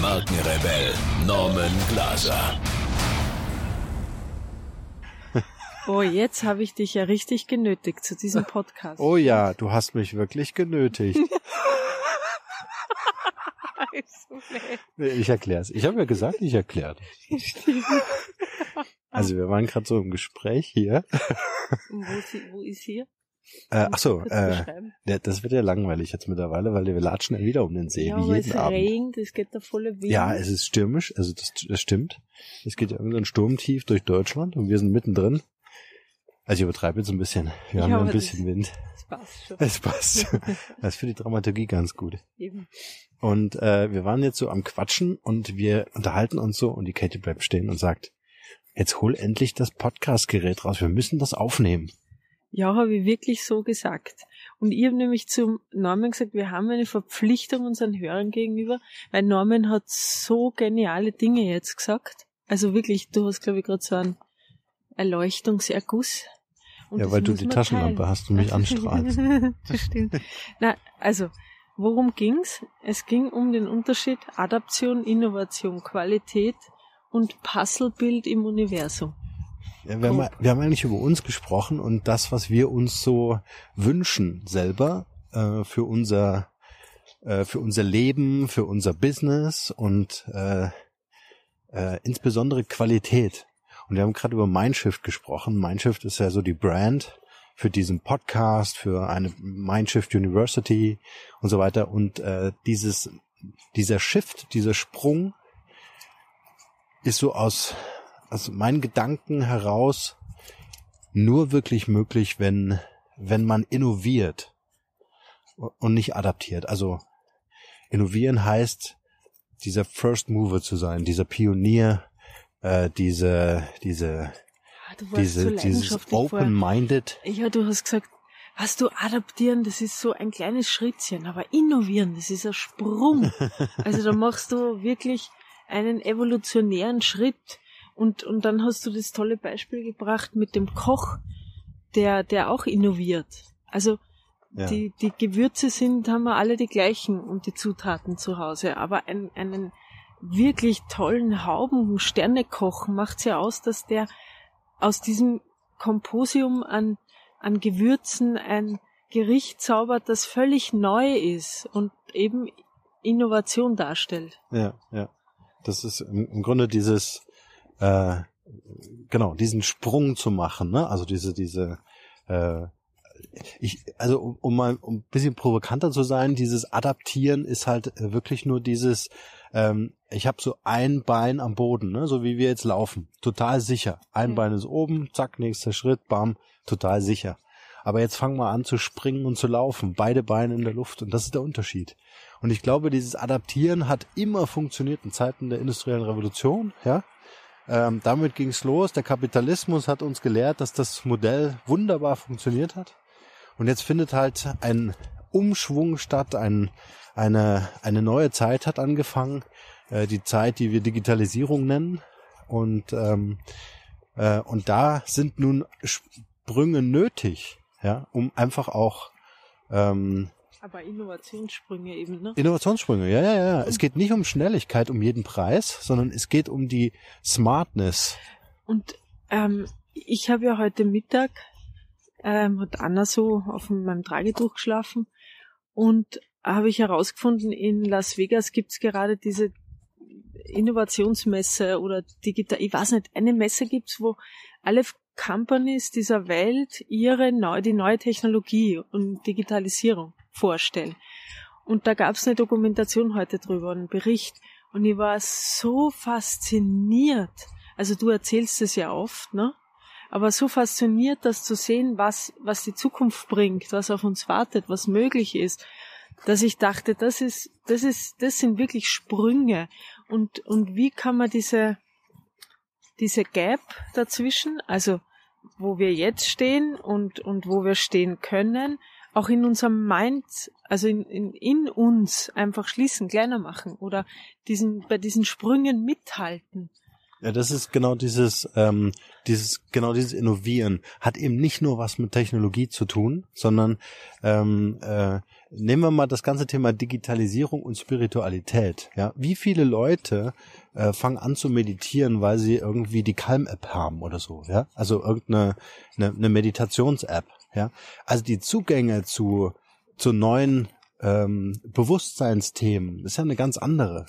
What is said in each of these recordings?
Markenrebell Norman Glaser. Oh, jetzt habe ich dich ja richtig genötigt zu diesem Podcast. Oh ja, du hast mich wirklich genötigt. nee, ich erkläre es. Ich habe ja gesagt, ich erkläre. Also wir waren gerade so im Gespräch hier. wo, ist, wo ist hier? Äh, ach so, äh, das wird ja langweilig jetzt mittlerweile, weil wir latschen ja wieder um den See, ja, wie jeden es Abend. regnet, es geht da volle Wind. Ja, es ist stürmisch, also das, das stimmt. Es geht ja irgendein Sturmtief durch Deutschland und wir sind mittendrin. Also ich übertreibe jetzt ein bisschen. Wir Ja, haben ja ein bisschen Wind. Das passt schon. Es passt. Das ist für die Dramaturgie ganz gut. Eben. Und äh, wir waren jetzt so am Quatschen und wir unterhalten uns so und die Katie bleibt stehen und sagt, jetzt hol endlich das Podcast-Gerät raus, wir müssen das aufnehmen. Ja, habe ich wirklich so gesagt. Und ich habe nämlich zum Norman gesagt, wir haben eine Verpflichtung unseren Hörern gegenüber, weil Norman hat so geniale Dinge jetzt gesagt. Also wirklich, du hast, glaube ich, gerade so einen Erleuchtungserguss. Und ja, weil du die Taschenlampe teilen. hast und mich anstrahlst. das stimmt. Na, also, worum ging's? Es ging um den Unterschied Adaption, Innovation, Qualität und Puzzlebild im Universum. Ja, wir, haben, wir haben eigentlich über uns gesprochen und das, was wir uns so wünschen selber äh, für unser äh, für unser Leben, für unser Business und äh, äh, insbesondere Qualität. Und wir haben gerade über Mindshift gesprochen. Mindshift ist ja so die Brand für diesen Podcast, für eine Mindshift University und so weiter. Und äh, dieses dieser Shift, dieser Sprung ist so aus aus meinen Gedanken heraus nur wirklich möglich, wenn, wenn man innoviert und nicht adaptiert. Also innovieren heißt, dieser First Mover zu sein, dieser Pionier, äh, diese, diese, Ah, diese, dieses open-minded. Ja, du hast gesagt, was du adaptieren, das ist so ein kleines Schrittchen, aber innovieren, das ist ein Sprung. Also da machst du wirklich einen evolutionären Schritt und, und dann hast du das tolle Beispiel gebracht mit dem Koch, der, der auch innoviert. Also Ja. die, die Gewürze sind, haben wir alle die gleichen und die Zutaten zu Hause, aber ein, einen wirklich tollen Hauben Sternekoch macht's ja aus, dass der aus diesem Komposium an, an Gewürzen ein Gericht zaubert, das völlig neu ist und eben Innovation darstellt. Ja, ja. Das ist im, im Grunde dieses, äh, genau, diesen Sprung zu machen, ne? Also diese, diese, äh, ich, also um, um mal um ein bisschen provokanter zu sein, dieses Adaptieren ist halt äh, wirklich nur dieses, ähm, ich habe so ein Bein am Boden, ne? so wie wir jetzt laufen, total sicher. Ein Ja. Bein ist oben, zack, nächster Schritt, bam, total sicher. Aber jetzt fangen wir an zu springen und zu laufen, beide Beine in der Luft und das ist der Unterschied. Und ich glaube, dieses Adaptieren hat immer funktioniert in Zeiten der industriellen Revolution, ja. Ähm, damit ging's los. Der Kapitalismus hat uns gelehrt, dass das Modell wunderbar funktioniert hat. Und jetzt findet halt ein Umschwung statt, ein, eine, eine neue Zeit hat angefangen, äh, die Zeit, die wir Digitalisierung nennen. Und, ähm, äh, und da sind nun Sprünge nötig, ja, um einfach auch ähm, Aber Innovationssprünge eben, ne? Innovationssprünge, ja, ja, ja. Es geht nicht um Schnelligkeit um jeden Preis, sondern es geht um die Smartness. Und ähm, ich habe ja heute Mittag ähm, hat Anna so auf meinem Tragetuch geschlafen und habe ich herausgefunden, in Las Vegas gibt's gerade diese Innovationsmesse oder digital, ich weiß nicht, eine Messe gibt's, wo alle Companies dieser Welt ihre neu, die neue Technologie und Digitalisierung vorstellen. Und da gab's eine Dokumentation heute drüber, einen Bericht. Und ich war so fasziniert. Also du erzählst es ja oft, ne? Aber so fasziniert, das zu sehen, was, was die Zukunft bringt, was auf uns wartet, was möglich ist, dass ich dachte, das ist, das ist, das sind wirklich Sprünge. Und, und wie kann man diese, diese Gap dazwischen, also wo wir jetzt stehen und, und wo wir stehen können, auch in unserem Mind, also in, in, in uns einfach schließen, kleiner machen oder diesen, bei diesen Sprüngen mithalten. Ja, das ist genau dieses, ähm, dieses, genau dieses Innovieren. Hat eben nicht nur was mit Technologie zu tun, sondern ähm, äh, nehmen wir mal das ganze Thema Digitalisierung und Spiritualität. Ja, wie viele Leute äh, fangen an zu meditieren, weil sie irgendwie die Calm-App haben oder so, ja? Also irgendeine eine, eine Meditations-App, ja? Also die Zugänge zu zu neuen ähm, Bewusstseinsthemen ist ja eine ganz andere.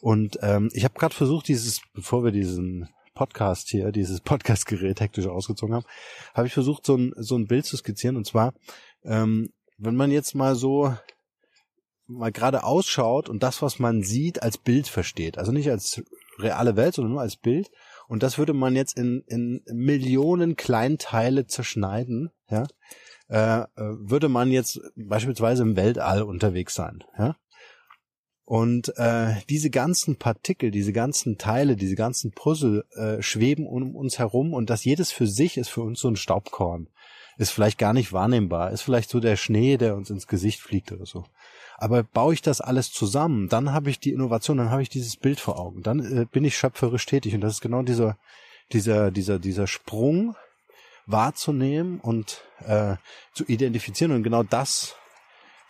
Und ähm, ich habe gerade versucht, dieses, bevor wir diesen Podcast hier, dieses Podcastgerät hektisch ausgezogen haben, habe ich versucht, so ein, so ein Bild zu skizzieren. Und zwar, ähm, wenn man jetzt mal so mal gerade ausschaut und das, was man sieht, als Bild versteht. Also nicht als reale Welt, sondern nur als Bild. Und das würde man jetzt in, in Millionen Kleinteile zerschneiden, ja, äh, würde man jetzt beispielsweise im Weltall unterwegs sein, ja. Und äh, diese ganzen Partikel, diese ganzen Teile, diese ganzen Puzzle äh, schweben um uns herum und das jedes für sich ist für uns so ein Staubkorn. Ist vielleicht gar nicht wahrnehmbar, ist vielleicht so der Schnee, der uns ins Gesicht fliegt oder so. Aber baue ich das alles zusammen, dann habe ich die Innovation, dann habe ich dieses Bild vor Augen, dann äh, bin ich schöpferisch tätig. Und das ist genau dieser dieser dieser dieser Sprung wahrzunehmen und äh, zu identifizieren. Und genau das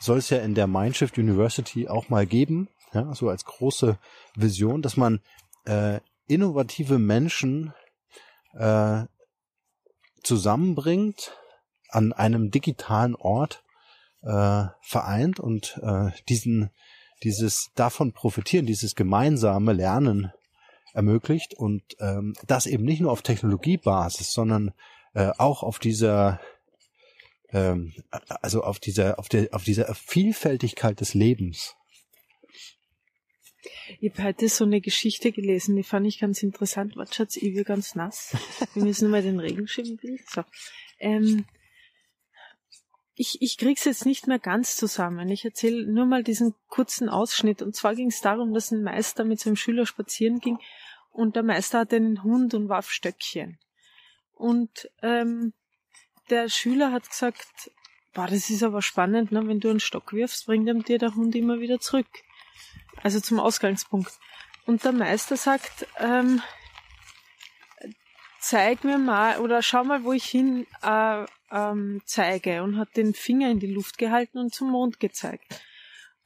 soll es ja in der Mindshift University auch mal geben, ja, so als große Vision, dass man äh, innovative Menschen äh, zusammenbringt an einem digitalen Ort äh, vereint und äh, diesen dieses davon profitieren, dieses gemeinsame Lernen ermöglicht und ähm, das eben nicht nur auf Technologiebasis, sondern äh, auch auf dieser ähm, also auf dieser, auf der, auf dieser Vielfältigkeit des Lebens. Ich habe heute so eine Geschichte gelesen, die fand ich ganz interessant. Warte, Schatz, ich bin ganz nass. Wir müssen mal den Regenschirm bilden. So. Ähm, ich, ich krieg's jetzt nicht mehr ganz zusammen. Ich erzähle nur mal diesen kurzen Ausschnitt. Und zwar ging es darum, dass ein Meister mit seinem Schüler spazieren ging und der Meister hatte einen Hund und warf Stöckchen. Und ähm, der Schüler hat gesagt, boah, das ist aber spannend, ne? wenn du einen Stock wirfst, bringt ihm dir der Hund immer wieder zurück. Also zum Ausgangspunkt. Und der Meister sagt, ähm, zeig mir mal oder schau mal, wo ich hin äh, ähm, zeige und hat den Finger in die Luft gehalten und zum Mond gezeigt.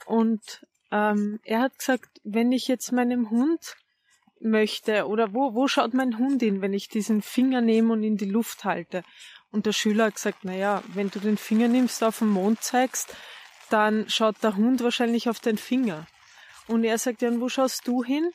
Und ähm, er hat gesagt, wenn ich jetzt meinem Hund möchte oder wo, wo schaut mein Hund hin, wenn ich diesen Finger nehme und in die Luft halte? Und der Schüler hat gesagt, na ja, wenn du den Finger nimmst, auf den Mond zeigst, dann schaut der Hund wahrscheinlich auf den Finger. Und er sagt, und wo schaust du hin?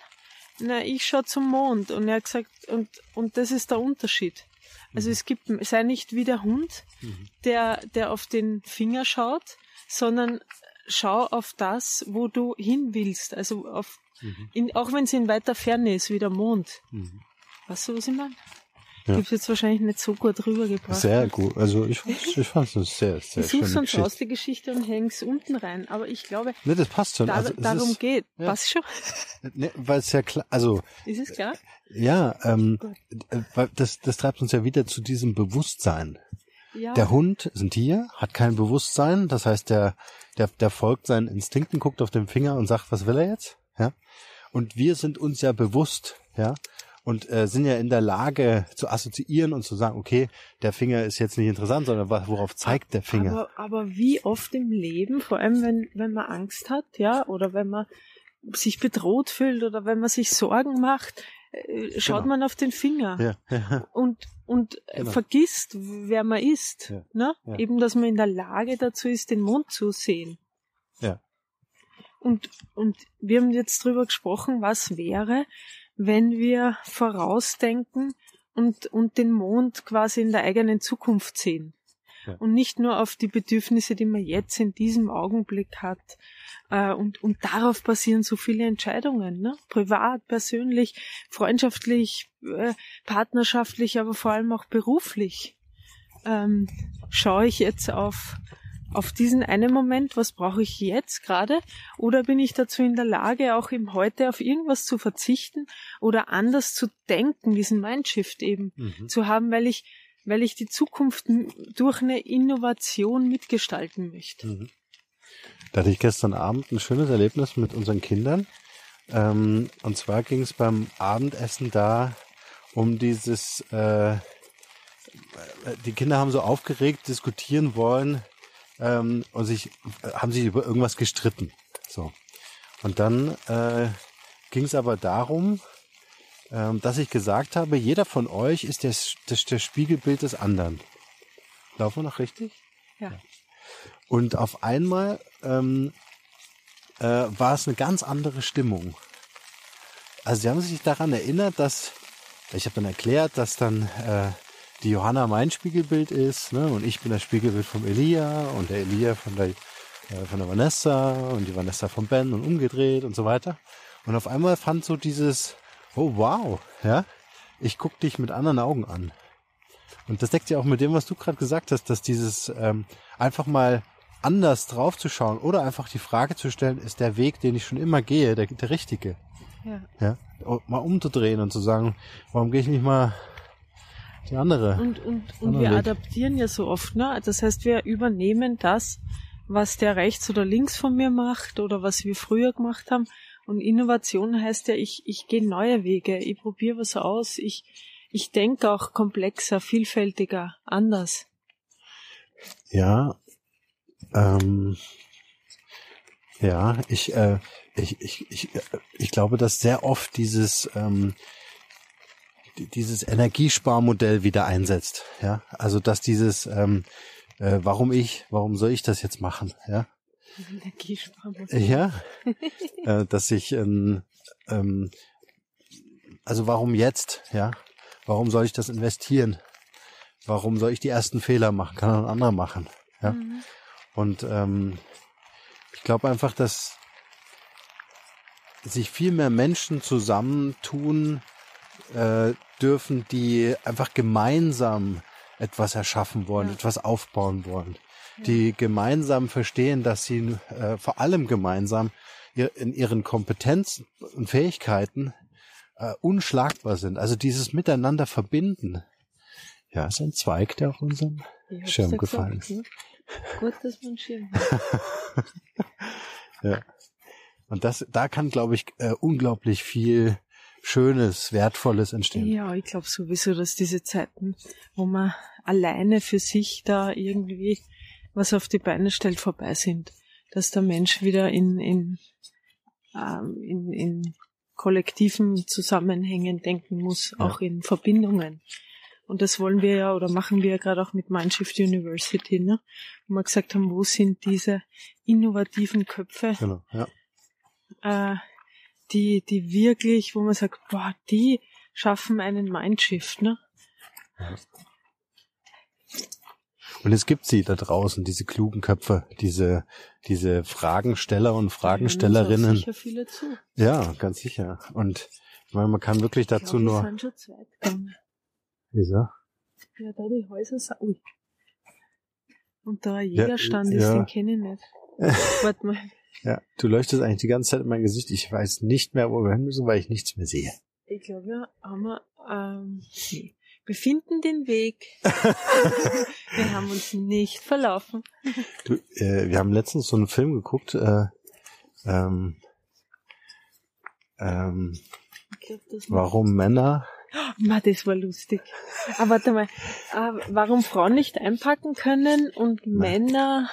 Na, ich schaue zum Mond. Und er hat gesagt, und, und das ist der Unterschied. Also mhm. es gibt, sei nicht wie der Hund, mhm. der, der auf den Finger schaut, sondern schau auf das, wo du hin willst. Also auf, mhm. in, auch wenn es in weiter Ferne ist, wie der Mond. Mhm. Weißt du, was ich meine? Ja. Gibt's jetzt wahrscheinlich nicht so gut rübergebracht. Sehr gut. Also ich, ich fand es sehr, sehr Ich suche sonst aus die Geschichte und häng's unten rein. Aber ich glaube, ne, das passt schon. Da, also, darum ist, geht. Ja. Passt schon. Ne, weil es ja klar, also. Ist es klar? Ja, ähm, weil das, das treibt uns ja wieder zu diesem Bewusstsein. Ja. Der Hund ist ein Tier, hat kein Bewusstsein. Das heißt, der, der, der folgt seinen Instinkten, guckt auf den Finger und sagt, was will er jetzt? Ja. Und wir sind uns ja bewusst, ja, und äh, sind ja in der Lage zu assoziieren und zu sagen, okay, der Finger ist jetzt nicht interessant, sondern worauf zeigt der Finger? Aber, aber wie oft im Leben, vor allem wenn, wenn man Angst hat, ja, oder wenn man sich bedroht fühlt oder wenn man sich Sorgen macht, äh, schaut genau. man auf den Finger ja, ja. und und genau. vergisst, wer man ist, ja, ne? Eben, dass man in der Lage dazu ist, den Mond zu sehen. Ja. Und und wir haben jetzt drüber gesprochen, was wäre, wenn wir vorausdenken und, und den Mond quasi in der eigenen Zukunft sehen. Ja. Und nicht nur auf die Bedürfnisse, die man jetzt in diesem Augenblick hat. Äh, und, und darauf basieren so viele Entscheidungen. Ne? Privat, persönlich, freundschaftlich, äh, partnerschaftlich, aber vor allem auch beruflich. Ähm, schaue ich jetzt auf auf diesen einen Moment, was brauche ich jetzt gerade? Oder bin ich dazu in der Lage, auch im Heute auf irgendwas zu verzichten oder anders zu denken, diesen Mindshift eben mhm. zu haben, weil ich, weil ich die Zukunft durch eine Innovation mitgestalten möchte. Mhm. Da hatte ich gestern Abend ein schönes Erlebnis mit unseren Kindern. Ähm, und zwar ging es beim Abendessen da um dieses, äh, die Kinder haben so aufgeregt diskutieren wollen ähm, und sich haben sich über irgendwas gestritten. So. Und dann äh, ging es aber darum, ähm, dass ich gesagt habe, jeder von euch ist das, das, das Spiegelbild des anderen. Laufen wir noch richtig? Ja. Und auf einmal ähm, äh, war es eine ganz andere Stimmung. Also sie haben sich daran erinnert, dass ich habe dann erklärt, dass dann äh, die Johanna mein Spiegelbild ist, ne? Und ich bin das Spiegelbild vom Elia und der Elia von der äh, von der Vanessa und die Vanessa von Ben und umgedreht und so weiter. Und auf einmal fand so dieses, oh wow, ja, ich guck dich mit anderen Augen an. Und das deckt ja auch mit dem, was du gerade gesagt hast, dass dieses ähm, einfach mal anders draufzuschauen oder einfach die Frage zu stellen, ist der Weg, den ich schon immer gehe, der, der richtige? Ja. ja. Mal umzudrehen und zu sagen, warum gehe ich nicht mal die andere? Und, und, und wir Weg. adaptieren ja so oft, ne? Das heißt, wir übernehmen das, was der rechts oder links von mir macht oder was wir früher gemacht haben. Und Innovation heißt ja, ich, ich gehe neue Wege, ich probiere was aus, ich, ich denke auch komplexer, vielfältiger, anders. Ja, ähm, ja, ich, äh, ich, ich, ich, ich glaube, dass sehr oft dieses, ähm, dieses Energiesparmodell wieder einsetzt. Ja, also dass dieses, ähm, äh, warum ich, warum soll ich das jetzt machen? Ja, Energiesparmodell. Ja, äh, dass ich, ähm, ähm, also warum jetzt? Ja, warum soll ich das investieren? Warum soll ich die ersten Fehler machen? Kann ein anderer machen. Ja, mhm. und ähm, ich glaube einfach, dass sich viel mehr Menschen zusammentun äh, dürfen, die einfach gemeinsam etwas erschaffen wollen, ja. etwas aufbauen wollen, ja. die gemeinsam verstehen, dass sie äh, vor allem gemeinsam in ihren Kompetenzen und Fähigkeiten äh, unschlagbar sind. Also dieses Miteinander verbinden. Ja, ist ein Zweig, der auf unserem Schirm gefallen ist. Ne? Gut, dass man Schirm hat. ja. Und das, da kann, glaube ich, äh, unglaublich viel Schönes, Wertvolles entstehen. Ja, ich glaube sowieso, dass diese Zeiten, wo man alleine für sich da irgendwie was auf die Beine stellt, vorbei sind. Dass der Mensch wieder in, in, ähm, in, in kollektiven Zusammenhängen denken muss, ja. auch in Verbindungen. Und das wollen wir ja oder machen wir ja gerade auch mit Mindshift University, ne? Wo wir gesagt haben, wo sind diese innovativen Köpfe, genau, ja äh, die, die wirklich, wo man sagt, boah, die schaffen einen Mindshift, ne? Und es gibt sie da draußen, diese klugen Köpfe, diese, diese Fragensteller und Fragenstellerinnen. Sicher viele zu. Ja, ganz sicher. Und ich meine, man kann wirklich dazu ich nur. Sind schon zweit Wieso? Ja, da die Häuser sind. Ui. Und da Jägerstand ja, ist, ja. den kenne ich nicht. Warte mal. Ja, du leuchtest eigentlich die ganze Zeit in mein Gesicht. Ich weiß nicht mehr, wo wir hin müssen, weil ich nichts mehr sehe. Ich glaube, wir haben ähm, wir finden den Weg. wir haben uns nicht verlaufen. Du, äh, wir haben letztens so einen Film geguckt. Äh, ähm, ähm, glaub, warum Männer Ma, das war lustig. Aber warte mal, äh, warum Frauen nicht einpacken können und Nein. Männer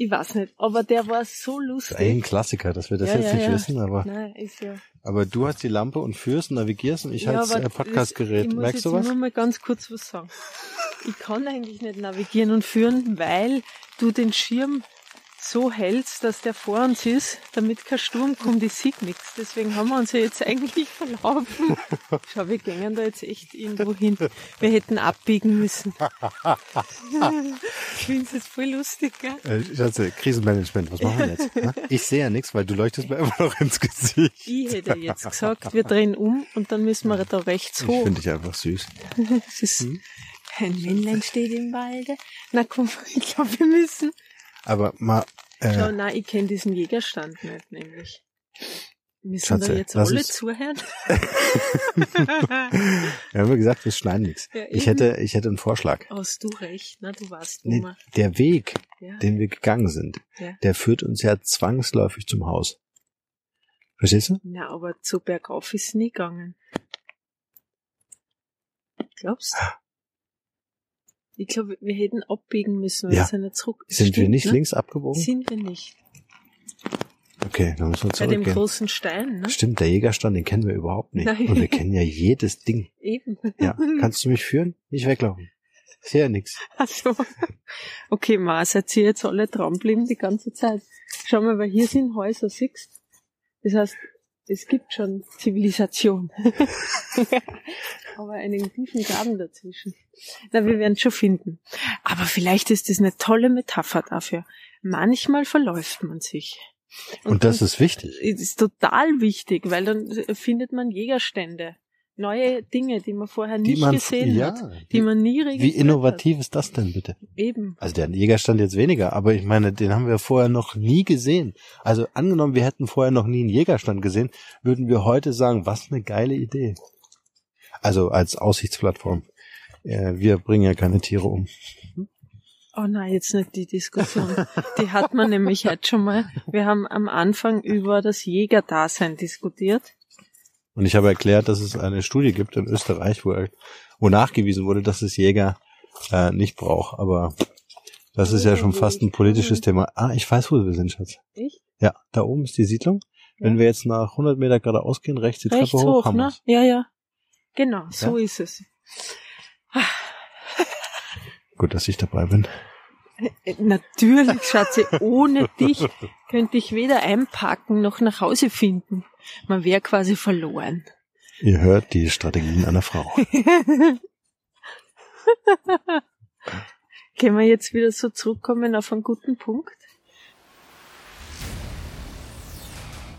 ich weiß nicht, aber der war so lustig. Ein Klassiker, dass wir das ja, jetzt ja, nicht ja. wissen, aber. Nein, ist ja. Aber du hast die Lampe und führst und navigierst und ich ja, halt das Podcastgerät. Ich muss Merkst du was? nur mal ganz kurz was sagen. Ich kann eigentlich nicht navigieren und führen, weil du den Schirm so hältst, dass der vor uns ist, damit kein Sturm kommt, ich sehe nichts. Deswegen haben wir uns ja jetzt eigentlich verlaufen. Schau, wir gehen da jetzt echt irgendwo hin. Wir hätten abbiegen müssen. ich finde es jetzt voll lustig, gell? Äh, Schatze, Krisenmanagement, was machen wir jetzt? Ich sehe ja nichts, weil du leuchtest mir immer noch ins Gesicht. Ich hätte jetzt gesagt, wir drehen um und dann müssen wir da rechts hoch. Ich finde dich einfach süß. hm? ein Männlein steht im Walde. Na komm, ich glaube, wir müssen Aber mal, Schau, äh, nein, ich kenne diesen Jägerstand nicht, nämlich. Müssen da jetzt alle zuhören? wir haben ja gesagt, wir schneiden nichts. Ja, Ich hätte, ich hätte einen Vorschlag. Hast du recht, na, du warst Nee, dummer. der Weg, Ja, den wir gegangen sind, Ja. der führt uns ja zwangsläufig zum Haus. Verstehst du? Na, aber zu bergauf ist nie gegangen. Glaubst du? Ich glaube, wir hätten abbiegen müssen, weil Ja. wir sind ja zurück. Sind wir Stimmt, nicht ne? links abgebogen? Sind wir nicht. Okay, dann müssen wir Bei dem zurückgehen. großen Stein, ne? Stimmt, der Jägerstand, den kennen wir überhaupt nicht. Nein. Und wir kennen ja jedes Ding. Eben. Ja, kannst du mich führen? Nicht weglaufen. Sehe ja nix. Ach so. Okay, Ma, seid ihr jetzt alle dran geblieben die ganze Zeit? Schau mal, weil hier sind Häuser, siehst Das heißt, es gibt schon Zivilisation. Aber einen tiefen Graben dazwischen. Na, wir werden schon finden. Aber vielleicht ist das eine tolle Metapher dafür. Manchmal verläuft man sich. Und das dann ist wichtig. ist total wichtig, weil dann findet man Jägerstände. Neue Dinge, die man vorher Die nicht man, gesehen ja, hat. Die man nie registriert wie innovativ ist das denn bitte? Hat. Eben. Also der Jägerstand jetzt weniger, aber ich meine, den haben wir vorher noch nie gesehen. Also angenommen, wir hätten vorher noch nie einen Jägerstand gesehen, würden wir heute sagen, was eine geile Idee. Also als Aussichtsplattform. Äh, Wir bringen ja keine Tiere um. Oh nein, jetzt nicht die Diskussion. Die hat man nämlich heute schon mal. Wir haben am Anfang über das Jägerdasein diskutiert. Und ich habe erklärt, dass es eine Studie gibt in Österreich, wo, wo nachgewiesen wurde, dass es Jäger äh, nicht braucht. Aber das ist ja schon fast ein politisches Thema. Ah, ich weiß, wo wir sind, Schatz. Ich? Ja, da oben ist die Siedlung. Wenn Ja. wir jetzt nach 100 Meter geradeaus gehen, rechts die Rechts Treppe hoch, hoch, haben ne? Ja, ja. Genau, so ist es. Gut, dass ich dabei bin. Äh, Natürlich, Schatzi, ohne dich könnte ich weder einpacken noch nach Hause finden. Man wäre quasi verloren. Ihr hört die Strategien einer Frau. Können wir jetzt wieder so zurückkommen auf einen guten Punkt?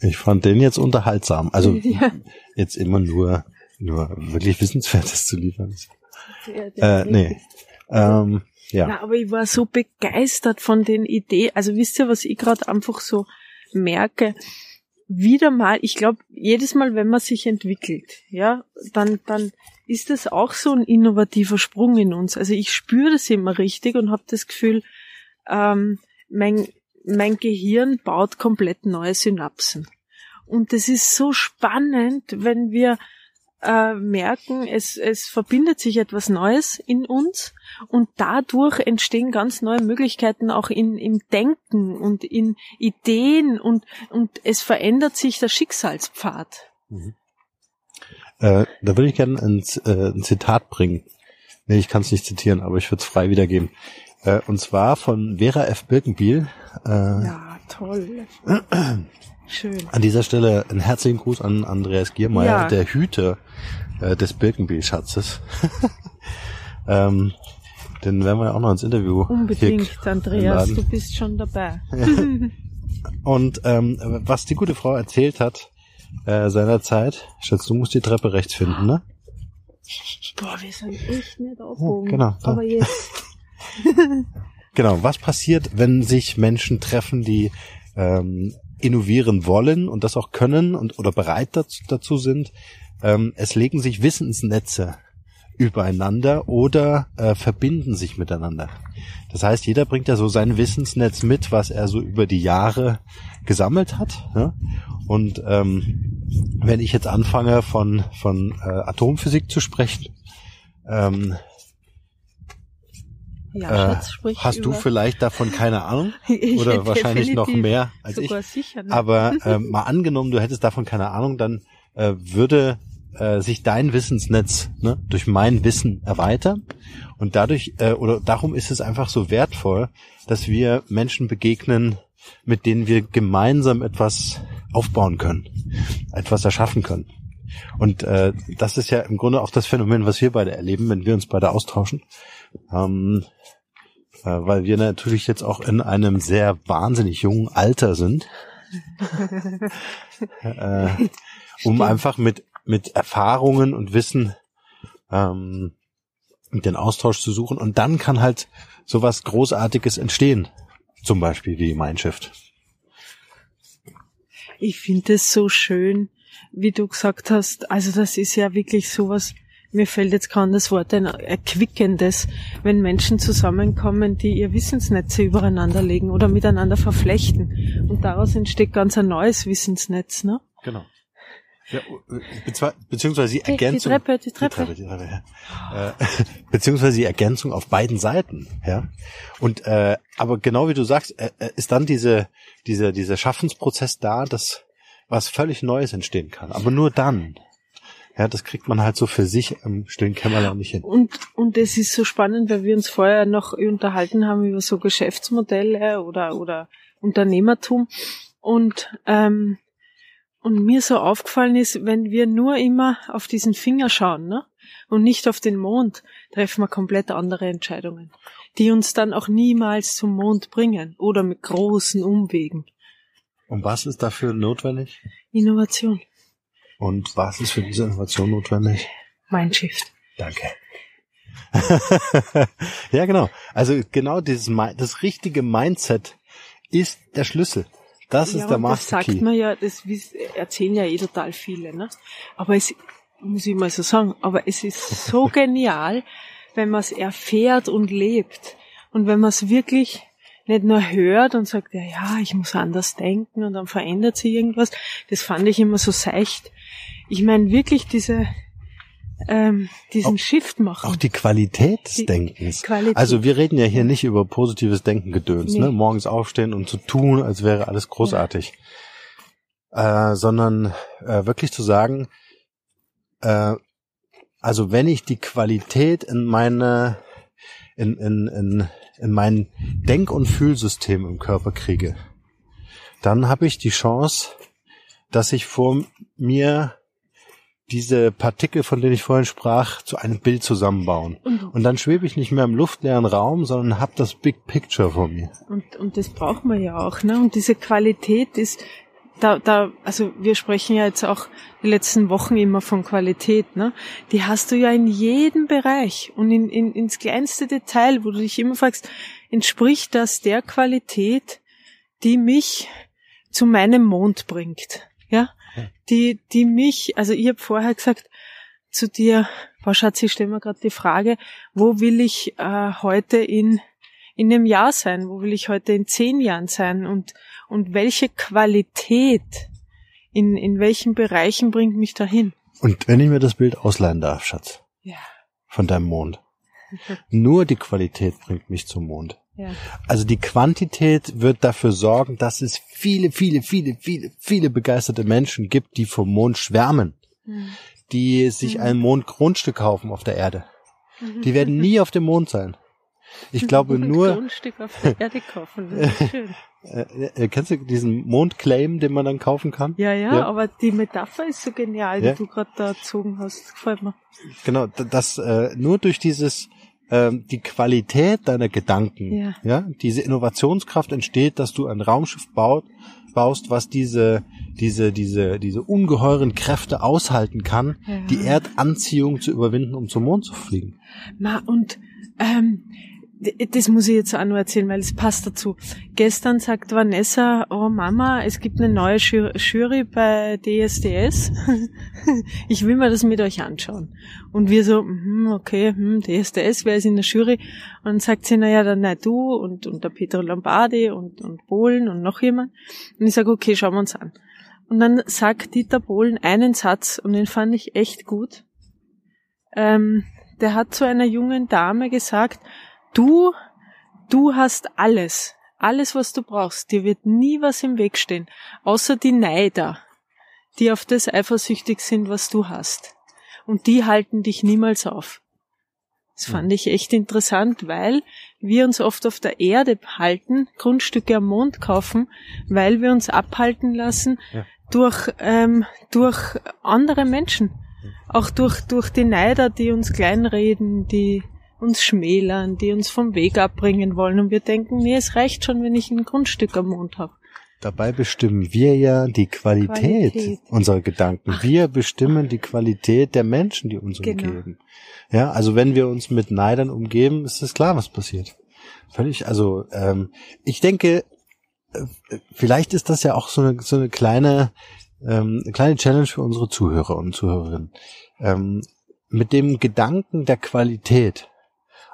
Ich fand den jetzt unterhaltsam. Also Ja. jetzt immer nur, nur wirklich Wissenswertes zu liefern. Der- Äh, nee. Ähm, ja. Na, aber ich war so begeistert von den Ideen. Also wisst ihr, was ich gerade einfach so merke? Wieder mal, ich glaube, jedes Mal, wenn man sich entwickelt, ja, dann, dann ist das auch so ein innovativer Sprung in uns. Also ich spüre das immer richtig und habe das Gefühl, ähm, mein, mein Gehirn baut komplett neue Synapsen. Und das ist so spannend, wenn wir äh, merken, es, es verbindet sich etwas Neues in uns und dadurch entstehen ganz neue Möglichkeiten auch in, im Denken und in Ideen und, und es verändert sich der Schicksalspfad. Äh, da würde ich gerne ein, äh, ein Zitat bringen. Nee, ich kann es nicht zitieren, aber ich würde es frei wiedergeben. Äh, und zwar von Vera F. Birkenbiel. Äh, Ja, toll. Schön. An dieser Stelle einen herzlichen Gruß an Andreas Giermeier, Ja. der Hüter äh, des Birkenbiel-Schatzes. ähm, den werden wir ja auch noch ins Interview Unbedingt, Andreas, du bist schon dabei. Und ähm, was die gute Frau erzählt hat äh, seinerzeit, Schatz, du musst die Treppe rechts finden, ne? Boah, wir sind echt nicht aufgehoben. genau, da. Aber jetzt. Genau, was passiert, wenn sich Menschen treffen, die ähm, innovieren wollen und das auch können und oder bereit dazu, dazu sind? ähm, es legen sich Wissensnetze übereinander oder äh, verbinden sich miteinander. Das heißt, jeder bringt ja so sein Wissensnetz mit, was er so über die Jahre gesammelt hat. Ja? Und ähm, wenn ich jetzt anfange von, von äh, Atomphysik zu sprechen, ähm, Ja, äh, Schatz, sprich hast du vielleicht davon keine Ahnung? Oder wahrscheinlich noch mehr als ich. sicher. Ne? Aber äh, mal angenommen, du hättest davon keine Ahnung, dann äh, würde äh, sich dein Wissensnetz ne, durch mein Wissen erweitern. Und dadurch, äh, oder darum ist es einfach so wertvoll, dass wir Menschen begegnen, mit denen wir gemeinsam etwas aufbauen können, etwas erschaffen können. Und äh, das ist ja im Grunde auch das Phänomen, was wir beide erleben, wenn wir uns beide austauschen. Ähm, äh, weil wir natürlich jetzt auch in einem sehr wahnsinnig jungen Alter sind. äh, um einfach mit, mit Erfahrungen und Wissen ähm, den Austausch zu suchen. Und dann kann halt sowas Großartiges entstehen. Zum Beispiel wie Mindshift. Ich finde es so schön, wie du gesagt hast. Also das ist ja wirklich sowas, mir fällt jetzt gerade das Wort ein, erquickendes, wenn Menschen zusammenkommen, die ihr Wissensnetze übereinander legen oder miteinander verflechten. Und daraus entsteht ganz ein neues Wissensnetz, ne? Genau. Ja, beziehungsweise die Hey, die Ergänzung. Treppe, die Treppe. Die Treppe, ja. äh, beziehungsweise die Ergänzung auf beiden Seiten, ja. Und äh, aber genau wie du sagst, äh, äh, ist dann diese dieser dieser Schaffensprozess da, dass was völlig Neues entstehen kann. Aber nur dann. Ja, das kriegt man halt so für sich im stillen Kämmerlein nicht hin. Und, und es ist so spannend, weil wir uns vorher noch unterhalten haben über so Geschäftsmodelle oder, oder Unternehmertum. Und, ähm, und mir so aufgefallen ist, wenn wir nur immer auf diesen Finger schauen, ne? Und nicht auf den Mond, treffen wir komplett andere Entscheidungen, die uns dann auch niemals zum Mond bringen oder mit großen Umwegen. Und was ist dafür notwendig? Innovation, Und was ist für diese Innovation notwendig? Mindshift. Danke. ja, genau. Also genau dieses das richtige Mindset ist der Schlüssel. Das ja, ist der und das Master sagt man ja, das erzählen ja eh total viele, ne? Aber es, muss ich mal so sagen, aber es ist so genial, wenn man es erfährt und lebt. Und wenn man es wirklich nicht nur hört und sagt, ja, ja, ich muss anders denken und dann verändert sich irgendwas. Das fand ich immer so seicht. Ich meine wirklich diese, ähm, diesen Shift machen. Auch die Qualität des Denkens. Qualität. Also wir reden ja hier nicht über positives Denken gedöns, Nee. ne? Morgens aufstehen und zu tun, als wäre alles großartig. Äh, sondern äh, wirklich zu sagen, äh, also wenn ich die Qualität in meine, in, in, in, in mein Denk- und Fühlsystem im Körper kriege, dann habe ich die Chance, dass ich vor mir diese Partikel, von denen ich vorhin sprach, zu einem Bild zusammenbauen. Und, Und dann schwebe ich nicht mehr im luftleeren Raum, sondern hab das Big Picture vor mir. Und, und das braucht man ja auch, ne? Und diese Qualität ist, da, da, also wir sprechen ja jetzt auch die letzten Wochen immer von Qualität, ne? Die hast du ja in jedem Bereich und in, in, ins kleinste Detail, wo du dich immer fragst, entspricht das der Qualität, die mich zu meinem Mond bringt, ja? Die, die mich, also ich habe vorher gesagt zu dir, boah Schatz, ich stelle mir gerade die Frage, wo will ich äh, heute in in einem Jahr sein? Wo will ich heute in zehn Jahren sein? Und, und welche Qualität in, in welchen Bereichen bringt mich dahin? Und wenn ich mir das Bild ausleihen darf, Schatz, Ja. von deinem Mond. Nur die Qualität bringt mich zum Mond. Ja. Also die Quantität wird dafür sorgen, dass es viele, viele, viele, viele, viele begeisterte Menschen gibt, die vom Mond schwärmen, Mhm. die sich ein Mondgrundstück kaufen auf der Erde. Die werden nie auf dem Mond sein. Ich glaube Ein nur, Grundstück auf der Erde kaufen, das ist schön. äh, äh, kennst du diesen Mondclaim, den man dann kaufen kann? Ja, ja, Ja. aber die Metapher ist so genial, Ja. die du gerade da erzogen hast. Gefällt mir. Genau, das äh, nur durch dieses ähm, die Qualität deiner Gedanken, Ja. ja, diese Innovationskraft entsteht, dass du ein Raumschiff baut, baust, was diese diese diese diese ungeheuren Kräfte aushalten kann, Ja. die Erdanziehung zu überwinden, um zum Mond zu fliegen. Ma, und ähm, das muss ich jetzt auch noch erzählen, weil es passt dazu. Gestern sagt Vanessa, oh Mama, es gibt eine neue Jury bei DSDS. ich will mir das mit euch anschauen. Und wir so, hm, okay, hm, DSDS, wer ist in der Jury? Und dann sagt sie, naja, dann nein, du und, und der Peter Lombardi und, und Bohlen und noch jemand. Und ich sage, okay, schauen wir uns an. Und dann sagt Dieter Bohlen einen Satz und den fand ich echt gut. Ähm, der hat zu einer jungen Dame gesagt, Du, du hast alles. Alles, was du brauchst. Dir wird nie was im Weg stehen. Außer die Neider, die auf das eifersüchtig sind, was du hast. Und die halten dich niemals auf. Das fand ich echt interessant, weil wir uns oft auf der Erde halten, Grundstücke am Mond kaufen, weil wir uns abhalten lassen ja. durch, ähm, durch andere Menschen. Auch durch, durch die Neider, die uns kleinreden, die, uns schmälern, die uns vom Weg abbringen wollen und wir denken, nee, es reicht schon, wenn ich ein Grundstück am Mond habe. Dabei bestimmen wir ja die Qualität, Qualität. unserer Gedanken. Ach. Wir bestimmen die Qualität der Menschen, die uns genau. umgeben. Ja, also wenn wir uns mit Neidern umgeben, ist es klar, was passiert. Völlig, also ähm, ich denke, äh, vielleicht ist das ja auch so eine, so eine kleine, ähm, eine kleine Challenge für unsere Zuhörer und Zuhörerinnen. Ähm, mit dem Gedanken der Qualität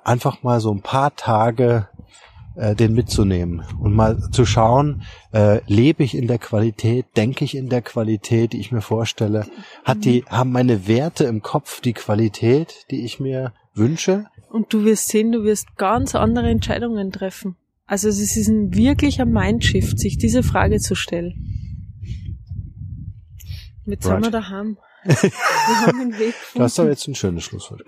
einfach mal so ein paar Tage äh, den mitzunehmen und mal zu schauen, äh, lebe ich in der Qualität, denke ich in der Qualität, die ich mir vorstelle, hat die, haben meine Werte im Kopf die Qualität, die ich mir wünsche? Und du wirst sehen, du wirst ganz andere Entscheidungen treffen. Also es ist ein wirklicher Mindshift, sich diese Frage zu stellen. Jetzt right. sind wir daheim. Wir haben einen Weg gefunden. Das ist aber jetzt ein schönes Schlusswort.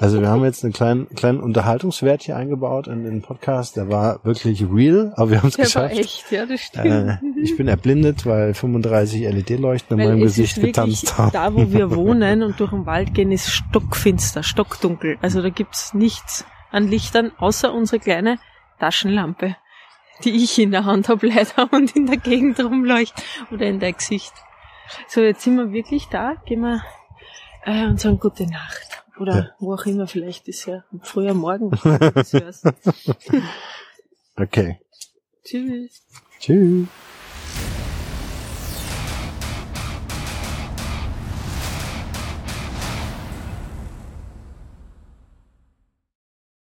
Also wir haben jetzt einen kleinen, kleinen Unterhaltungswert hier eingebaut in den Podcast. Der war wirklich real, aber wir haben es geschafft. War echt, ja, das stimmt. Äh, ich bin erblindet, weil 35 LED-Leuchten in meinem Gesicht getanzt haben. Da, wo wir wohnen und durch den Wald gehen, ist stockfinster, stockdunkel. Also da gibt's nichts an Lichtern, außer unsere kleine Taschenlampe, die ich in der Hand habe leider und in der Gegend rumleuchtet oder in dein Gesicht. So, jetzt sind wir wirklich da. Gehen wir äh, und sagen gute Nacht. Oder ja. wo auch immer, vielleicht ist ja früher Morgen. okay. Tschüss. Tschüss.